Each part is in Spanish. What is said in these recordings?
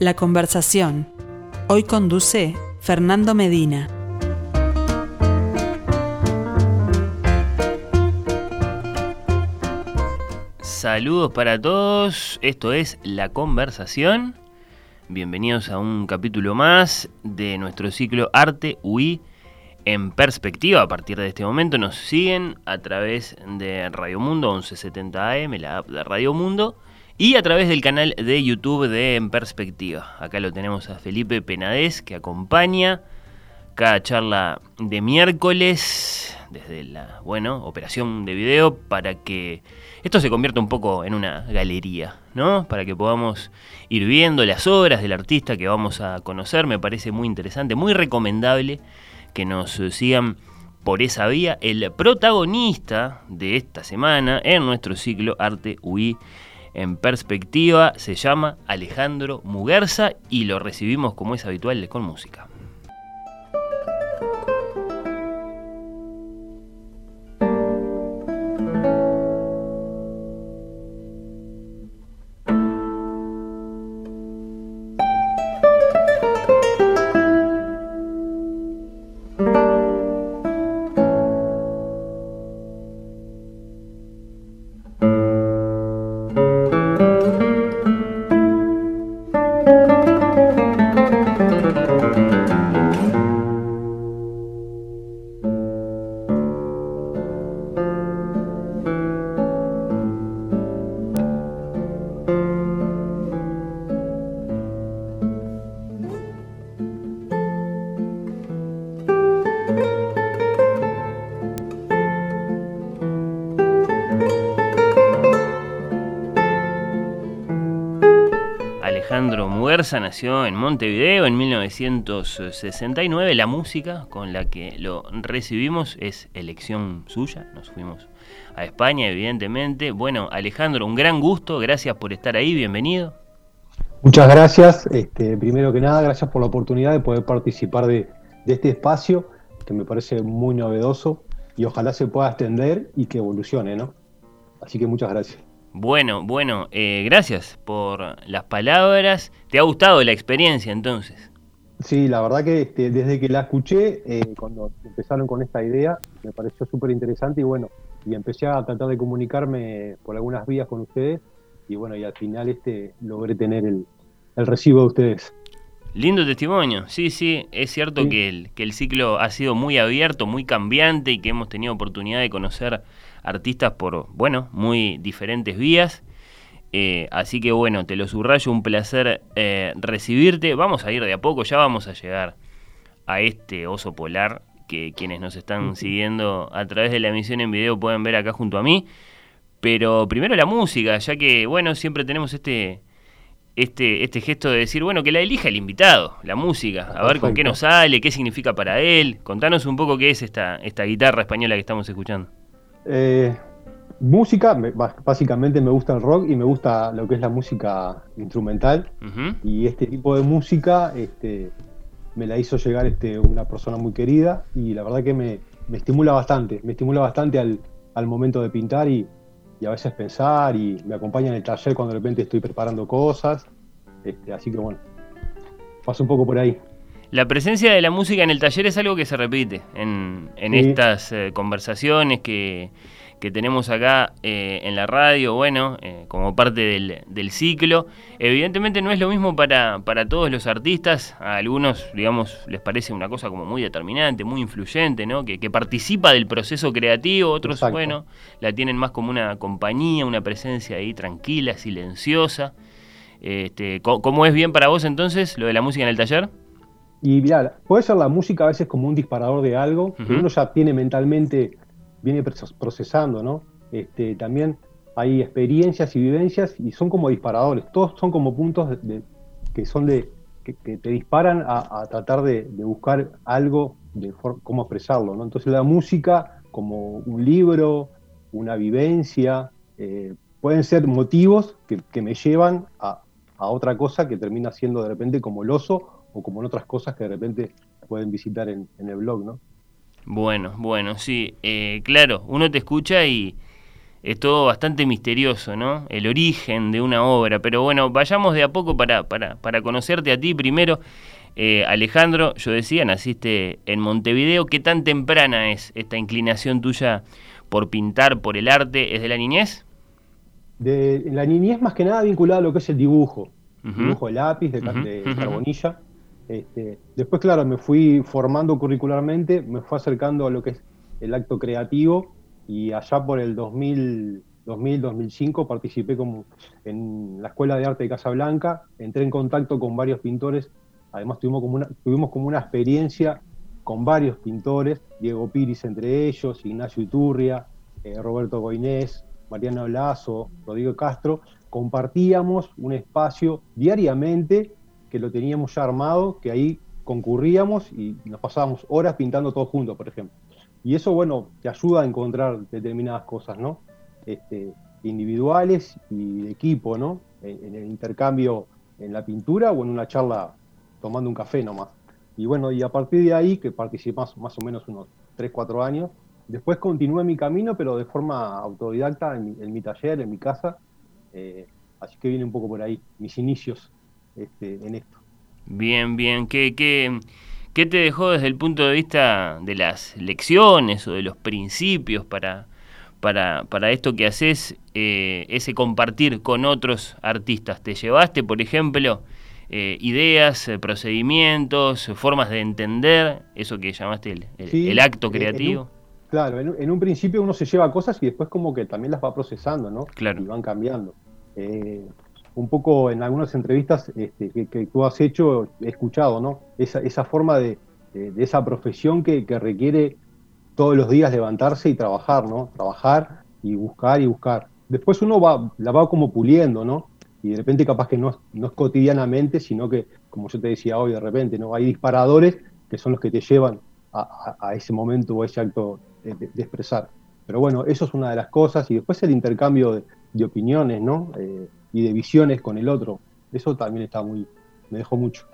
La conversación. Hoy conduce Fernando Medina. Saludos para todos, esto es La Conversación. Bienvenidos a un capítulo más de nuestro ciclo Arte UI en perspectiva. A partir de este momento nos siguen a través de Radio Mundo 1170 AM, la app de Radio Mundo y a través del canal de YouTube de En Perspectiva. Acá lo tenemos a Felipe Penades que acompaña cada charla de miércoles desde la, bueno, operación de video para que esto se convierta un poco en una galería, ¿no? Para que podamos ir viendo las obras del artista que vamos a conocer, me parece muy interesante, muy recomendable que nos sigan por esa vía. El protagonista de esta semana en nuestro ciclo Arte UI en perspectiva. Se llama Alejandro Muguerza y lo recibimos como es habitual con música. Nació en Montevideo en 1969. La música con la que lo recibimos es elección suya. Nos fuimos a España, evidentemente. Bueno, Alejandro, un gran gusto. Gracias por estar ahí. Bienvenido. Muchas gracias. Este, primero que nada, gracias por la oportunidad de poder participar de, de este espacio que me parece muy novedoso y ojalá se pueda extender y que evolucione, ¿no? Así que muchas gracias. Bueno, bueno, eh, gracias por las palabras. ¿Te ha gustado la experiencia entonces? Sí, la verdad que este, desde que la escuché, eh, cuando empezaron con esta idea, me pareció súper interesante y bueno, y empecé a tratar de comunicarme por algunas vías con ustedes y bueno, y al final este logré tener el, recibo de ustedes. Lindo testimonio, sí, sí, es cierto Que, el, que el ciclo ha sido muy abierto, muy cambiante y que hemos tenido oportunidad de conocer artistas por, bueno, muy diferentes vías. Eh, así que bueno, te lo subrayo, un placer eh, recibirte. Vamos a ir de a poco, ya vamos a llegar a este oso polar que quienes nos están siguiendo a través de la emisión en video pueden ver acá junto a mí. Pero primero la música, ya que bueno, siempre tenemos este, este, este gesto de decir, bueno, que la elija el invitado, la música, a ver con qué nos sale, qué significa para él. Contanos un poco qué es esta, esta guitarra española que estamos escuchando. Eh, música, básicamente me gusta el rock y me gusta lo que es la música instrumental. Y este tipo de música este, me la hizo llegar este, una persona muy querida y la verdad que me, estimula bastante, me estimula bastante al, momento de pintar y, a veces pensar y me acompaña en el taller cuando de repente estoy preparando cosas. Este, así que bueno, paso un poco por ahí. La presencia de la música en el taller es algo que se repite en, estas eh, conversaciones que, tenemos acá eh, en la radio, bueno, eh, como parte del, ciclo. Evidentemente no es lo mismo para, para, todos los artistas, a algunos, digamos, les parece una cosa como muy determinante, muy influyente, ¿no? Que, participa del proceso creativo, otros, bueno, la tienen más como una compañía, una presencia ahí tranquila, silenciosa. Este, ¿Cómo es bien para vos entonces lo de la música en el taller? Y mira, puede ser la música a veces como un disparador de algo que uno ya tiene mentalmente, viene procesando, ¿no? Este, también hay experiencias y vivencias y son como disparadores, todos son como puntos de, que son de que, te disparan a, tratar de, buscar algo de cómo expresarlo, ¿no? Entonces la música como un libro, una vivencia, eh, pueden ser motivos que, me llevan a, a, otra cosa que termina siendo de repente como el oso o como en otras cosas que de repente pueden visitar en, el blog, ¿no? Bueno, bueno, sí, eh, claro, uno te escucha y, es todo bastante misterioso, ¿no? El origen de una obra. Pero bueno, vayamos de a poco para, para, para conocerte a ti primero. Eh, Alejandro, yo decía, naciste en Montevideo. ¿Qué tan temprana es esta inclinación tuya por pintar, por el arte? ¿Es de la niñez? De la niñez más que nada vinculada a lo que es el dibujo. Dibujo de lápiz, de, carbonilla. Este, después, claro, me fui formando curricularmente, me fue acercando a lo que es el acto creativo y allá por el 2000, 2000-2005 participé como en la Escuela de Arte de Casablanca, entré en contacto con varios pintores, además tuvimos como una, tuvimos como una experiencia con varios pintores, Diego Piris entre ellos, Ignacio Iturria, eh, Roberto Goinés, Mariano Lazo, Rodrigo Castro, compartíamos un espacio diariamente que lo teníamos ya armado, que ahí concurríamos y nos pasábamos horas pintando todos juntos, por ejemplo. Y eso, bueno, te ayuda a encontrar determinadas cosas, ¿no? Este, individuales y de equipo, ¿no? En, el intercambio en la pintura o en una charla tomando un café nomás. Y bueno, y a partir de ahí, que participé más, o menos unos 3, 4 años, después continué mi camino, pero de forma autodidacta en mi, taller, en mi casa. Eh, así que viene un poco por ahí, mis inicios este, en esto. Bien, bien. ¿Qué, qué, ¿Qué te dejó desde el punto de vista de las lecciones o de los principios para, para, para esto que haces, eh, ese compartir con otros artistas? ¿Te llevaste, por ejemplo, eh, ideas, eh, procedimientos, formas de entender eso que llamaste el, acto creativo? claro, en, un principio uno se lleva cosas y después como que también las va procesando, ¿no? Claro. Y van cambiando un poco en algunas entrevistas este, que, tú has hecho, he escuchado, ¿no? Esa, esa forma de, esa profesión que, requiere todos los días levantarse y trabajar, ¿no? Trabajar y buscar y buscar. Después uno va, la va como puliendo, ¿no? Y de repente capaz que no, no es cotidianamente, sino que, como yo te decía hoy, de repente, ¿no? Hay disparadores que son los que te llevan a, ese momento o a ese acto de, expresar. Pero bueno, eso es una de las cosas. Y después el intercambio de, opiniones, ¿no? Eh, y de visiones con el otro. Eso también está muy, me dejó mucho.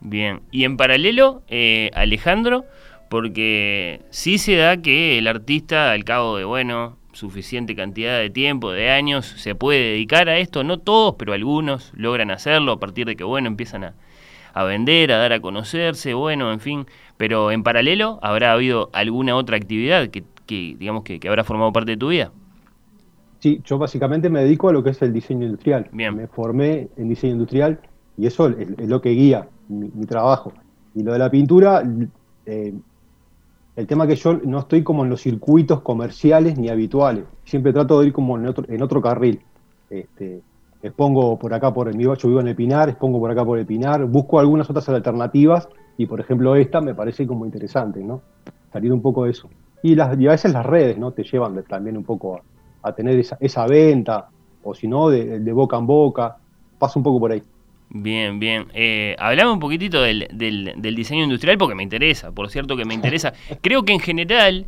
Bien, y en paralelo, eh, Alejandro, porque sí se da que el artista, al cabo de, bueno, suficiente cantidad de tiempo, de años, se puede dedicar a esto, no todos, pero algunos logran hacerlo a partir de que, bueno, empiezan a, a vender, a dar a conocerse, bueno, en fin, pero en paralelo habrá habido alguna otra actividad que, digamos, que, que habrá formado parte de tu vida. Sí, yo básicamente me dedico a lo que es el diseño industrial. Me formé en diseño industrial y eso es, lo que guía mi, trabajo. Y lo de la pintura, eh, el tema que yo no estoy como en los circuitos comerciales ni habituales. Siempre trato de ir como en otro, en otro carril. Este, expongo por acá por el mi yo vivo en el Pinar, expongo por acá por el Pinar, busco algunas otras alternativas y por ejemplo esta me parece como interesante, ¿no? Salir un poco de eso. Y, las, y a veces las redes, ¿no? Te llevan también un poco a, a tener esa, esa venta, o si no, de, boca en boca. Pasa un poco por ahí. Bien, bien. Eh, hablamos un poquitito del, del, del, diseño industrial porque me interesa, por cierto que me interesa. Creo que en general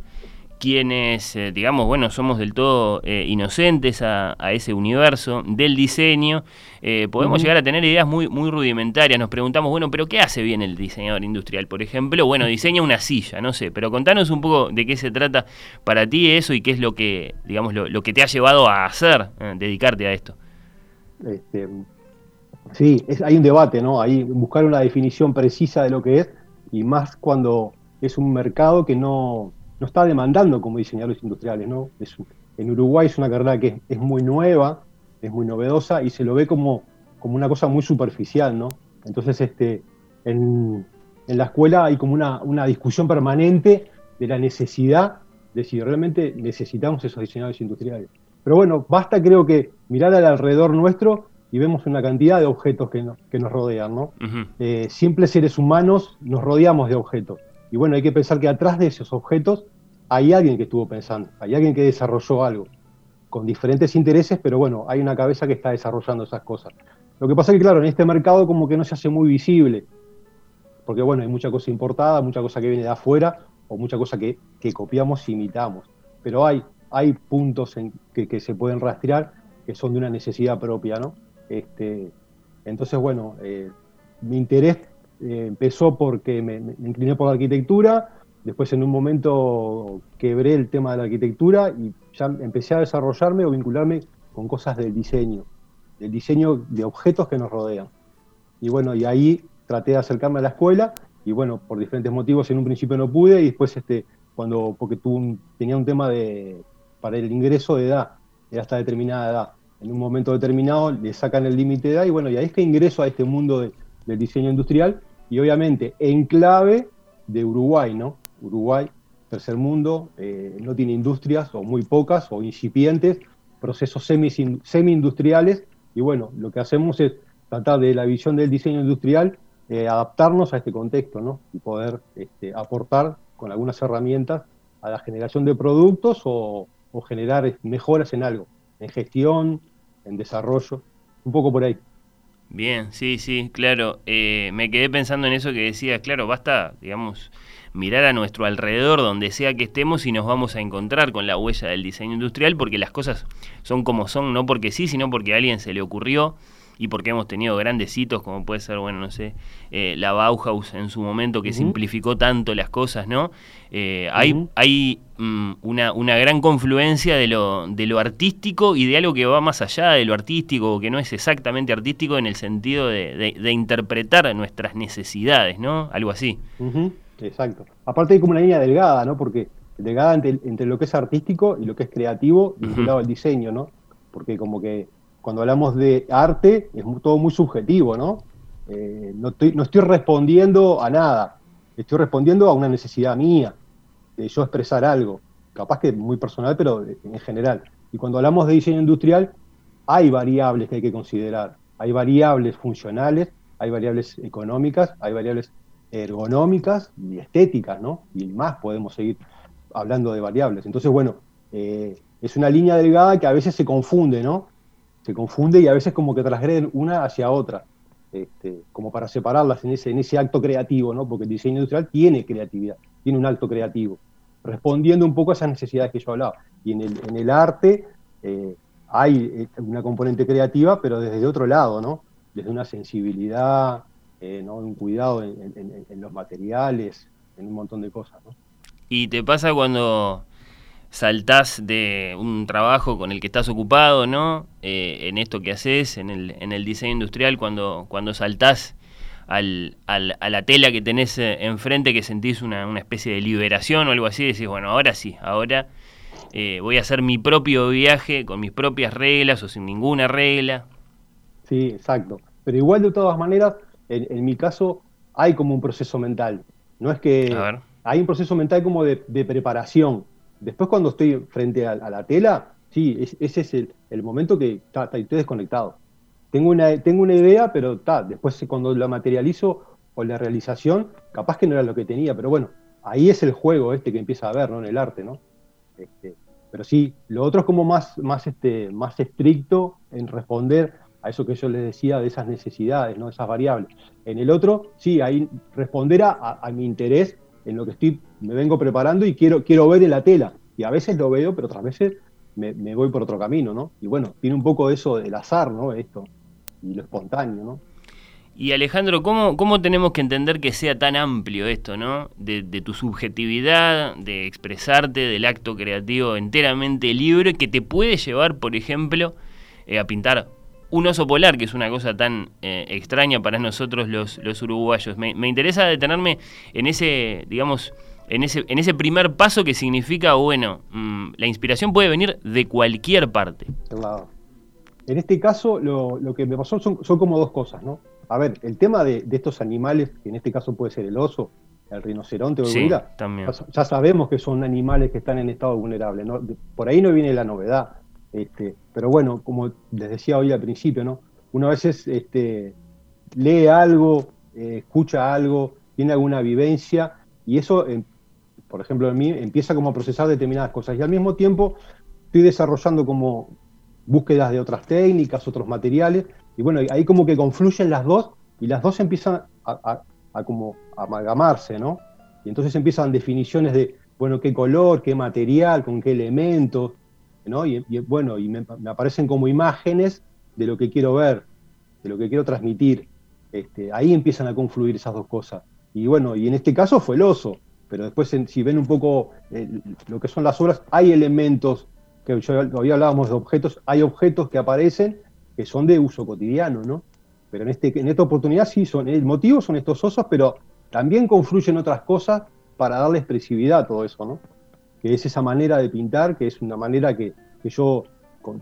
quienes, eh, digamos, bueno, somos del todo eh, inocentes a, ese universo del diseño, eh, podemos llegar a tener ideas muy, muy rudimentarias. Nos preguntamos, bueno, pero ¿qué hace bien el diseñador industrial? Por ejemplo, bueno, diseña una silla, no sé, pero contanos un poco de qué se trata para ti eso y qué es lo que, digamos, lo, que te ha llevado a hacer, dedicarte a esto. Este, sí, hay un debate, ¿no? Ahí buscar una definición precisa de lo que es y más cuando es un mercado que no no está demandando como diseñadores industriales, ¿no? en Uruguay es una carrera que es, muy nueva, es muy novedosa y se lo ve como, como una cosa muy superficial, ¿no? Entonces, este, en, la escuela hay como una, una, discusión permanente de la necesidad de si realmente necesitamos esos diseñadores industriales. Pero bueno, basta creo que mirar al alrededor nuestro y vemos una cantidad de objetos que, que nos rodean, ¿no? Eh, simples seres humanos nos rodeamos de objetos. Y bueno, hay que pensar que atrás de esos objetos hay alguien que estuvo pensando, hay alguien que desarrolló algo, con diferentes intereses, pero bueno, hay una cabeza que está desarrollando esas cosas. Lo que pasa es que, claro, en este mercado como que no se hace muy visible, porque bueno, hay mucha cosa importada, mucha cosa que viene de afuera, o mucha cosa que, copiamos e imitamos. Pero hay, puntos en que, se pueden rastrear que son de una necesidad propia, ¿no? Este, entonces, bueno, eh, mi interés eh, empezó porque me, incliné por la arquitectura, Después en un momento quebré el tema de la arquitectura y ya empecé a desarrollarme o vincularme con cosas del diseño, del diseño de objetos que nos rodean. Y bueno, y ahí traté de acercarme a la escuela y bueno, por diferentes motivos en un principio no pude y después este, cuando, porque tenía un tema de, para el ingreso de edad, era hasta determinada edad. En un momento determinado le sacan el límite de edad y bueno, y ahí es que ingreso a este mundo del diseño industrial y obviamente en clave de Uruguay, ¿no? Uruguay, tercer mundo, eh, no tiene industrias o muy pocas o incipientes, procesos semi-industriales y bueno, lo que hacemos es tratar de la visión del diseño industrial, eh, adaptarnos a este contexto ¿no? y poder este, aportar con algunas herramientas a la generación de productos o, generar mejoras en algo, en gestión, en desarrollo, un poco por ahí. Bien, sí, sí, claro. Eh, me quedé pensando en eso que decías, claro, basta, digamos, mirar a nuestro alrededor, donde sea que estemos, y nos vamos a encontrar con la huella del diseño industrial, porque las cosas son como son, no porque sí, sino porque a alguien se le ocurrió y porque hemos tenido grandes hitos, como puede ser, bueno, no sé, eh, la Bauhaus en su momento, que simplificó tanto las cosas, ¿no? Eh, hay hay mm, una, una, gran confluencia de lo, de lo artístico y de algo que va más allá de lo artístico, que no es exactamente artístico en el sentido de, de, interpretar nuestras necesidades, ¿no? Algo así. Exacto. Aparte hay como una línea delgada, ¿no? Porque delgada entre, entre lo que es artístico y lo que es creativo vinculado al diseño, ¿no? Porque como que cuando hablamos de arte es todo muy subjetivo, ¿no? Eh, no, estoy, no estoy respondiendo a nada, estoy respondiendo a una necesidad mía, de yo expresar algo, capaz que muy personal, pero en general. Y cuando hablamos de diseño industrial, hay variables que hay que considerar, hay variables funcionales, hay variables económicas, hay variables ergonómicas y estéticas, ¿no? Y más podemos seguir hablando de variables. Entonces, bueno, eh, es una línea delgada que a veces se confunde, ¿no? se confunde y a veces como que transgreden una hacia otra, este, como para separarlas en ese, en ese acto creativo, ¿no? porque el diseño industrial tiene creatividad, tiene un acto creativo, respondiendo un poco a esas necesidades que yo hablaba. Y en el, en el arte eh, hay eh, una componente creativa, pero desde otro lado, ¿no? desde una sensibilidad, eh, ¿no? un cuidado en, en, los materiales, en un montón de cosas. ¿no? ¿Y te pasa cuando saltás de un trabajo con el que estás ocupado, ¿no? Eh, en esto que haces, en el, en el diseño industrial, cuando, cuando saltás al, al, a la tela que tenés eh, enfrente, que sentís una, una, especie de liberación o algo así, decís, bueno, ahora sí, ahora eh, voy a hacer mi propio viaje con mis propias reglas o sin ninguna regla. Sí, exacto. Pero igual de todas maneras, en, mi caso, hay como un proceso mental. No es que... Hay un proceso mental como de, de preparación Después cuando estoy frente a, la tela, sí, ese es el, momento que estoy desconectado. Tengo una, tengo una idea, pero ta, después cuando la materializo o la realización, capaz que no era lo que tenía, pero bueno, ahí es el juego este que empieza a ver, ¿no? En el arte, ¿no? Este, pero sí, lo otro es como más, más, este, más estricto en responder a eso que yo les decía de esas necesidades, ¿no? Esas variables. En el otro, sí, ahí responder a mi interés en lo que estoy, me vengo preparando y quiero, quiero ver en la tela. Y a veces lo veo, pero otras veces me, voy por otro camino, ¿no? Y bueno, tiene un poco eso del azar, ¿no? Esto, y lo espontáneo, ¿no? Y Alejandro, ¿cómo, ¿cómo tenemos que entender que sea tan amplio esto, ¿no? De, tu subjetividad, de expresarte, del acto creativo enteramente libre, que te puede llevar, por ejemplo, eh, a pintar un oso polar, que es una cosa tan eh, extraña para nosotros los, los uruguayos. Me, interesa detenerme en ese, digamos, en ese, en ese primer paso que significa, bueno, mm, la inspiración puede venir de cualquier parte. Claro. En este caso, lo, que me pasó son, como dos cosas, ¿no? A ver, el tema de, estos animales, que en este caso puede ser el oso, el rinoceronte o el sí, también. Ya, sabemos que son animales que están en estado vulnerable, ¿no? Por ahí no viene la novedad. Este, pero bueno, como les decía hoy al principio, ¿no? Uno a veces este, lee algo, eh, escucha algo, tiene alguna vivencia y eso, em, por ejemplo, en mí empieza como a procesar determinadas cosas y al mismo tiempo estoy desarrollando como búsquedas de otras técnicas, otros materiales y bueno, ahí como que confluyen las dos y las dos empiezan a, a como amalgamarse, ¿no? Y entonces empiezan definiciones de, bueno, qué color, qué material, con qué elementos, y, bueno, y me, aparecen como imágenes de lo que quiero ver, de lo que quiero transmitir. Este, ahí empiezan a confluir esas dos cosas. Y bueno, y en este caso fue el oso. pero después si ven un poco eh, lo que son las obras, hay elementos, que yo, todavía hablábamos de objetos, hay objetos que aparecen que son de uso cotidiano, ¿no? Pero en, este, en esta oportunidad sí, son, el motivo son estos osos, pero también confluyen otras cosas para darle expresividad a todo eso, ¿no? Que es esa manera de pintar, que es una manera que, que yo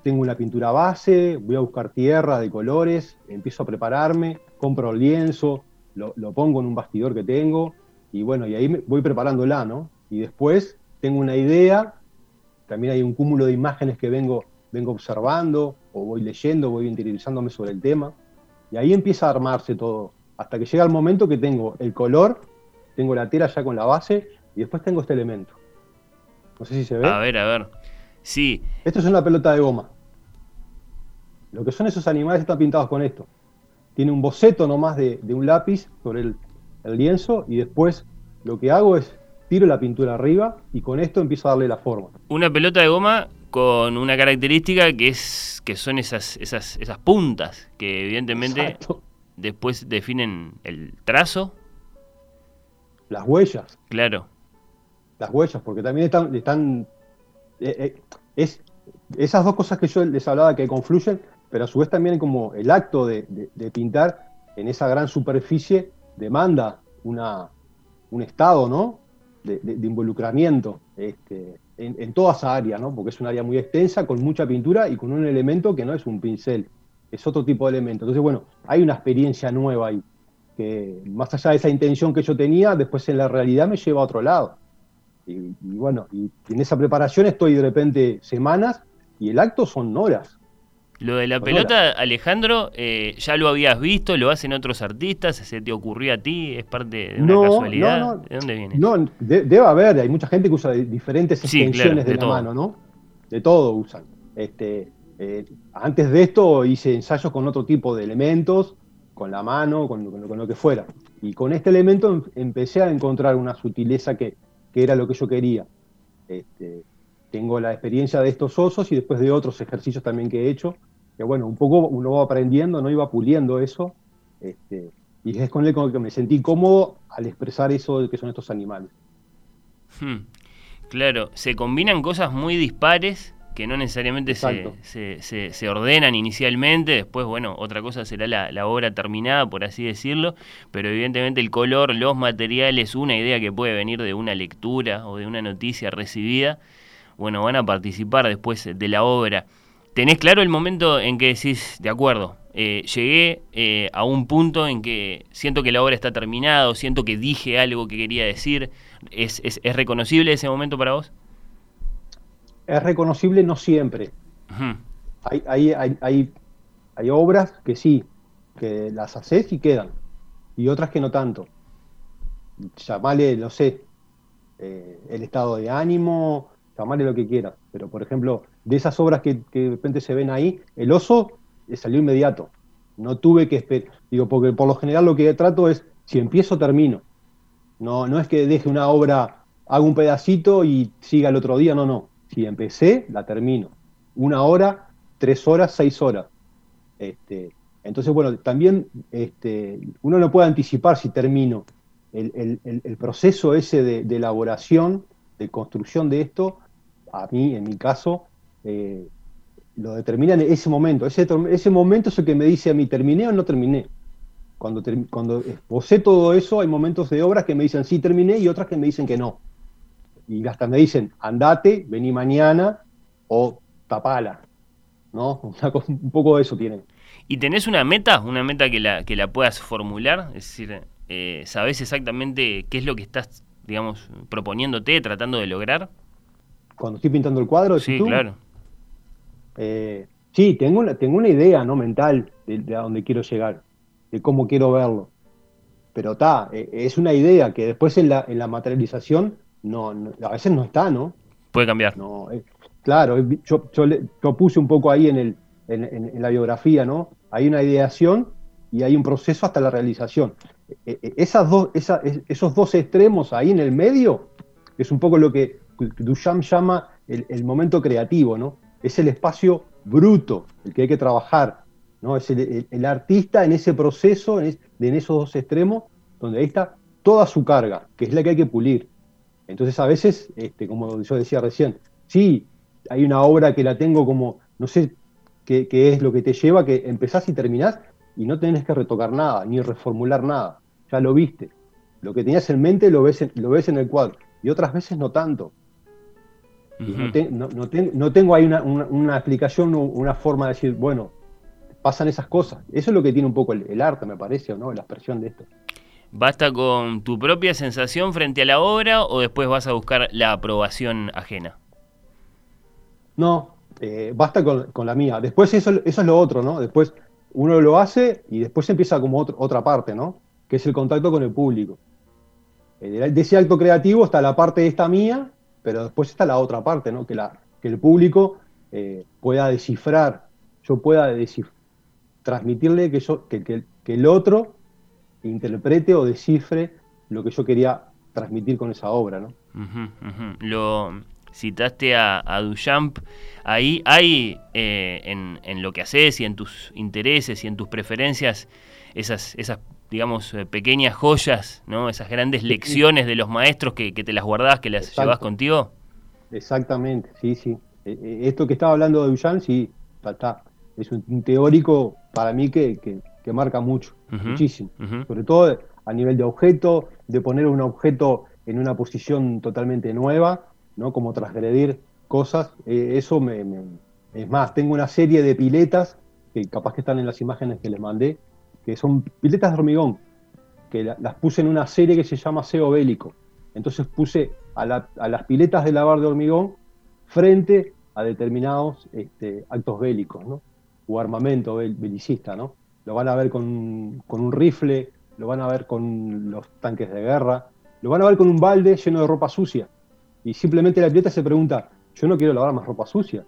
tengo una pintura base, voy a buscar tierra de colores, empiezo a prepararme, compro el lienzo, lo, pongo en un bastidor que tengo, y bueno, y ahí voy preparándola, ¿no? Y después tengo una idea, también hay un cúmulo de imágenes que vengo, vengo observando, o voy leyendo, voy interiorizándome sobre el tema, y ahí empieza a armarse todo, hasta que llega el momento que tengo el color, tengo la tela ya con la base, y después tengo este elemento. No sé si se ve. A ver, a ver. Sí. Esto es una pelota de goma. Lo que son esos animales están pintados con esto. Tiene un boceto nomás de, de un lápiz sobre el, lienzo y después lo que hago es tiro la pintura arriba y con esto empiezo a darle la forma. Una pelota de goma con una característica que es que son esas, esas, esas puntas que evidentemente después definen el trazo. Las huellas. Claro. Las huellas, porque también están, están eh, eh, es esas dos cosas que yo les hablaba que confluyen, pero a su vez también como el acto de, pintar en esa gran superficie demanda una, un estado ¿no? de, involucramiento este, en, toda esa área, ¿no? porque es un área muy extensa, con mucha pintura y con un elemento que no es un pincel, es otro tipo de elemento. Entonces, bueno, hay una experiencia nueva ahí, que más allá de esa intención que yo tenía, después en la realidad me lleva a otro lado. Y, bueno, y en esa preparación estoy de repente semanas y el acto son horas. Lo de la pelota, Alejandro, eh, ¿ya lo habías visto? ¿Lo hacen otros artistas? ¿Se te ocurrió a ti? ¿Es parte de una casualidad? ¿De dónde viene? No, debe haber, hay mucha gente que usa diferentes extensiones de, la mano, ¿no? De todo usan. Este, eh, antes de esto hice ensayos con otro tipo de elementos, con la mano, con, con lo que fuera. Y con este elemento em, empecé a encontrar una sutileza que, que era lo que yo quería. Este, tengo la experiencia de estos osos y después de otros ejercicios también que he hecho, que bueno, un poco uno va aprendiendo, no iba puliendo eso, este, y es con el que me sentí cómodo al expresar eso de que son estos animales. Hmm. Claro, se combinan cosas muy dispares que no necesariamente se, se, ordenan inicialmente, después, bueno, otra cosa será la, obra terminada, por así decirlo, pero evidentemente el color, los materiales, una idea que puede venir de una lectura o de una noticia recibida, bueno, van a participar después de la obra. ¿Tenés claro el momento en que decís, de acuerdo, eh, llegué eh, a un punto en que siento que la obra está terminada, o siento que dije algo que quería decir? ¿Es, es, es reconocible ese momento para vos? Es reconocible no siempre. hay, hay, hay, obras que sí, que las haces y quedan, y otras que no tanto. Llamale, no sé, eh, el estado de ánimo, llamale lo que quieras, pero por ejemplo, de esas obras que, de repente se ven ahí, el oso eh, salió inmediato. No tuve que esperar, digo, porque por lo general lo que trato es, si empiezo, termino. No, no es que deje una obra, haga un pedacito y siga el otro día, no, no si empecé, la termino. Una hora, tres horas, seis horas. Este, entonces, bueno, también este, uno no puede anticipar si termino. El, proceso ese de, elaboración, de construcción de esto, a mí, en mi caso, eh, lo determina en ese momento. Ese, ese momento es el que me dice a mí, ¿terminé o no terminé? Cuando, cuando todo eso, hay momentos de obras que me dicen sí terminé y otras que me dicen que no y hasta me dicen, andate, vení mañana o tapala. ¿No? un poco de eso tienen. ¿Y tenés una meta? ¿Una meta que la, que la puedas formular? Es decir, eh, ¿sabés exactamente qué es lo que estás, digamos, proponiéndote, tratando de lograr? Cuando estoy pintando el cuadro, sí, claro. Eh, sí, tengo una, tengo una idea ¿no? mental de, a dónde quiero llegar, de cómo quiero verlo. Pero está, eh, es una idea que después en la, en la materialización no, a veces no está, ¿no? Puede cambiar. No, eh, claro, yo, yo, puse un poco ahí en, el, en, la biografía, ¿no? Hay una ideación y hay un proceso hasta la realización. E, e, esas dos, esos dos extremos ahí en el medio es un poco lo que Duchamp llama el, momento creativo, ¿no? Es el espacio bruto, el que hay que trabajar, ¿no? Es el, artista en ese proceso, en, en, esos dos extremos, donde ahí está toda su carga, que es la que hay que pulir. Entonces a veces, este, como yo decía recién, sí, hay una obra que la tengo como, no sé qué, es lo que te lleva, que empezás y terminás y no tenés que retocar nada, ni reformular nada, ya lo viste. Lo que tenías en mente lo ves en, lo ves en el cuadro, y otras veces no tanto. no, tengo ahí una, explicación, una forma de decir, bueno, pasan esas cosas. Eso es lo que tiene un poco el, arte, me parece, ¿no? La expresión de esto. ¿Basta con tu propia sensación frente a la obra o después vas a buscar la aprobación ajena? No, eh, basta con, la mía. Después eso, es lo otro, ¿no? Después uno lo hace y después empieza como otra parte, ¿no? Que es el contacto con el público. Eh, de ese acto creativo está la parte esta mía, pero después está la otra parte, ¿no? Que, la, que el público eh, pueda descifrar, yo pueda transmitirle que, yo, que, que, el otro interprete o descifre lo que yo quería transmitir con esa obra, ¿no? Lo citaste a, Duchamp. Ahí hay eh, en, lo que haces y en tus intereses y en tus preferencias esas, esas digamos, eh, pequeñas joyas, ¿no? Esas grandes lecciones de los maestros que, te las guardás, que las llevas contigo. Exactamente, sí, sí. Eh, esto que estaba hablando de Duchamp, sí, está, es un, teórico para mí que, que, marca mucho, muchísimo. Sobre todo a nivel de objeto, de poner un objeto en una posición totalmente nueva, ¿no? Como transgredir cosas. Eh, eso me, Es más, tengo una serie de piletas, que capaz que están en las imágenes que les mandé, que son piletas de hormigón, que las puse en una serie que se llama SEO bélico. Entonces puse a, las piletas de lavar de hormigón frente a determinados este, actos bélicos, ¿no? o armamento belicista, ¿no? Lo van a ver con, un rifle, lo van a ver con los tanques de guerra, lo van a ver con un balde lleno de ropa sucia. Y simplemente la pileta se pregunta, yo no quiero lavar más ropa sucia.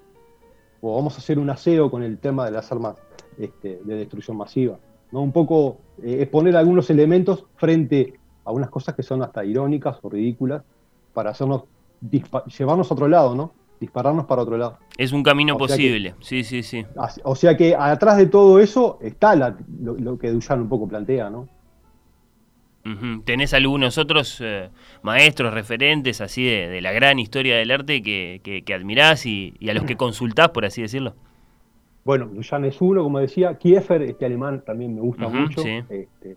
O vamos a hacer un aseo con el tema de las armas este, de destrucción masiva. ¿no? Un poco eh, exponer algunos elementos frente a unas cosas que son hasta irónicas o ridículas para hacernos llevarnos a otro lado, ¿no? Dispararnos para otro lado. Es un camino posible, sí, sí, sí. O sea que atrás de todo eso está lo, que Duchamp un poco plantea, ¿no? ¿Tenés algunos otros eh, maestros, referentes así de, la gran historia del arte que, que, admirás y, a los que consultás, por así decirlo? Bueno, Duchamp es uno, como decía. Kiefer, este alemán, también me gusta mucho. Este,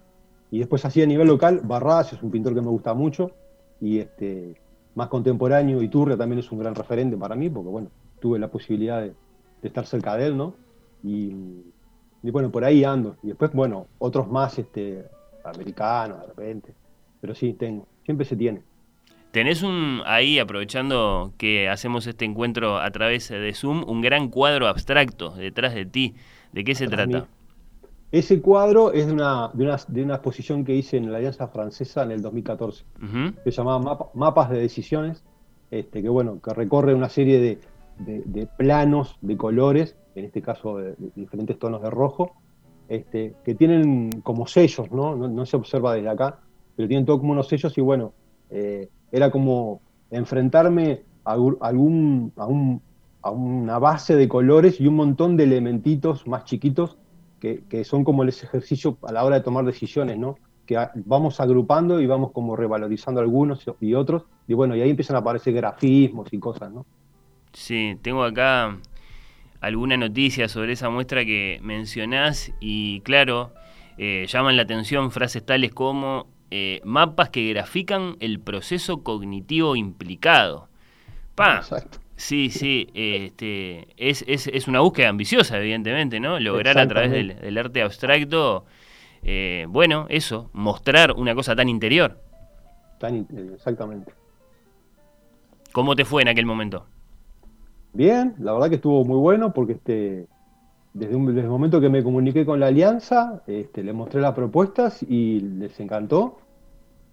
y después así a nivel local, Barras es un pintor que me gusta mucho. Y este más contemporáneo, y Turria también es un gran referente para mí, porque bueno, tuve la posibilidad de, estar cerca de él, ¿no? Y, bueno, por ahí ando. Y después, bueno, otros más este, americanos de repente. Pero sí, tengo. Siempre se tiene. Tenés un ahí, aprovechando que hacemos este encuentro a través de Zoom, un gran cuadro abstracto detrás de ti. ¿De qué se trata? Ese cuadro es de una, de una, de, una, exposición que hice en la Alianza Francesa en el 2014, que se llamaba Mapas de Decisiones, este, que bueno, que recorre una serie de, de, planos de colores, en este caso de, diferentes tonos de rojo, este, que tienen como sellos, ¿no? ¿no? se observa desde acá, pero tienen todo como unos sellos y bueno, eh, era como enfrentarme a, algún, a, un, a una base de colores y un montón de elementitos más chiquitos que, son como ese ejercicio a la hora de tomar decisiones, ¿no? Que vamos agrupando y vamos como revalorizando algunos y otros, y bueno, y ahí empiezan a aparecer grafismos y cosas, ¿no? Sí, tengo acá alguna noticia sobre esa muestra que mencionás y claro, eh, llaman la atención frases tales como eh, mapas que grafican el proceso cognitivo implicado. Pa, Exacto. Sí, sí, este, es, es, es, una búsqueda ambiciosa, evidentemente, ¿no? Lograr a través del, arte abstracto, eh, bueno, eso, mostrar una cosa tan interior. Tan, exactamente. ¿Cómo te fue en aquel momento? Bien, la verdad que estuvo muy bueno porque este, desde, un, el momento que me comuniqué con la alianza, este, le mostré las propuestas y les encantó.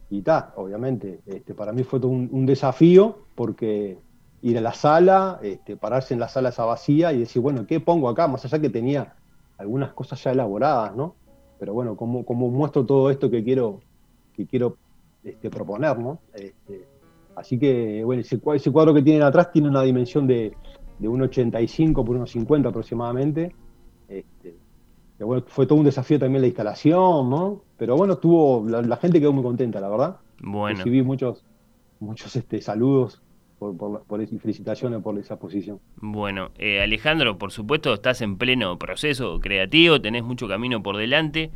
Y ta, obviamente, este, para mí fue todo un desafío porque ir a la sala, este, pararse en la sala esa vacía y decir, bueno, ¿qué pongo acá? Más allá que tenía algunas cosas ya elaboradas, ¿no? Pero bueno, ¿cómo, cómo muestro todo esto que quiero, que quiero este, proponer, ¿no? Este, así que, bueno, ese, cuadro que tienen atrás tiene una dimensión de, de 1,85 por 1,50 aproximadamente. Este, bueno, fue todo un desafío también la instalación, ¿no? Pero bueno, tuvo, la, gente quedó muy contenta, la verdad. Bueno. Recibí muchos, muchos este, saludos por, por, por, y felicitaciones por esa posición. Bueno, eh, Alejandro, por supuesto, estás en pleno proceso creativo, tenés mucho camino por delante.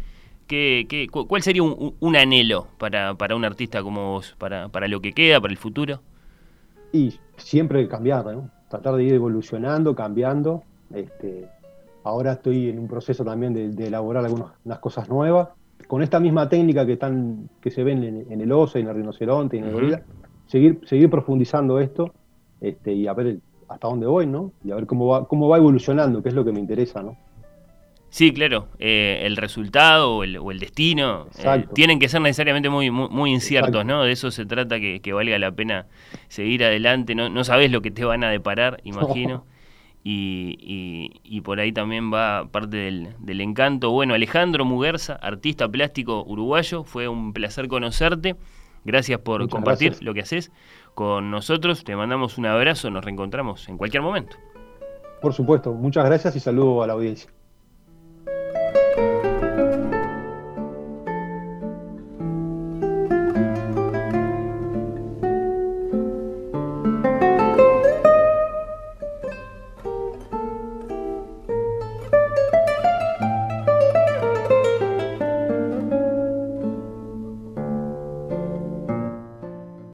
¿Qué, qué, ¿Cuál sería un, un anhelo para, para, un artista como vos, para, para lo que queda, para el futuro? Y siempre cambiar, ¿no? tratar de ir evolucionando, cambiando. Este, ahora estoy en un proceso también de, de elaborar algunas cosas nuevas. Con esta misma técnica que, están, que se ven en, en el oso, en el rinoceronte, en el gorila, seguir, seguir profundizando esto este, y a ver hasta dónde voy, ¿no? Y a ver cómo va, cómo va evolucionando, que es lo que me interesa, ¿no? Sí, claro, eh, el resultado o el, o el destino eh, tienen que ser necesariamente muy, muy, muy inciertos, Exacto. ¿no? De eso se trata, que, que, valga la pena seguir adelante, no, no sabes lo que te van a deparar, imagino. Y, y, y, por ahí también va parte del, del, encanto. Bueno, Alejandro Muguerza, artista plástico uruguayo, fue un placer conocerte. Gracias por Muchas compartir gracias. lo que haces con nosotros. Te mandamos un abrazo, nos reencontramos en cualquier momento. Por supuesto, muchas gracias y saludo a la audiencia.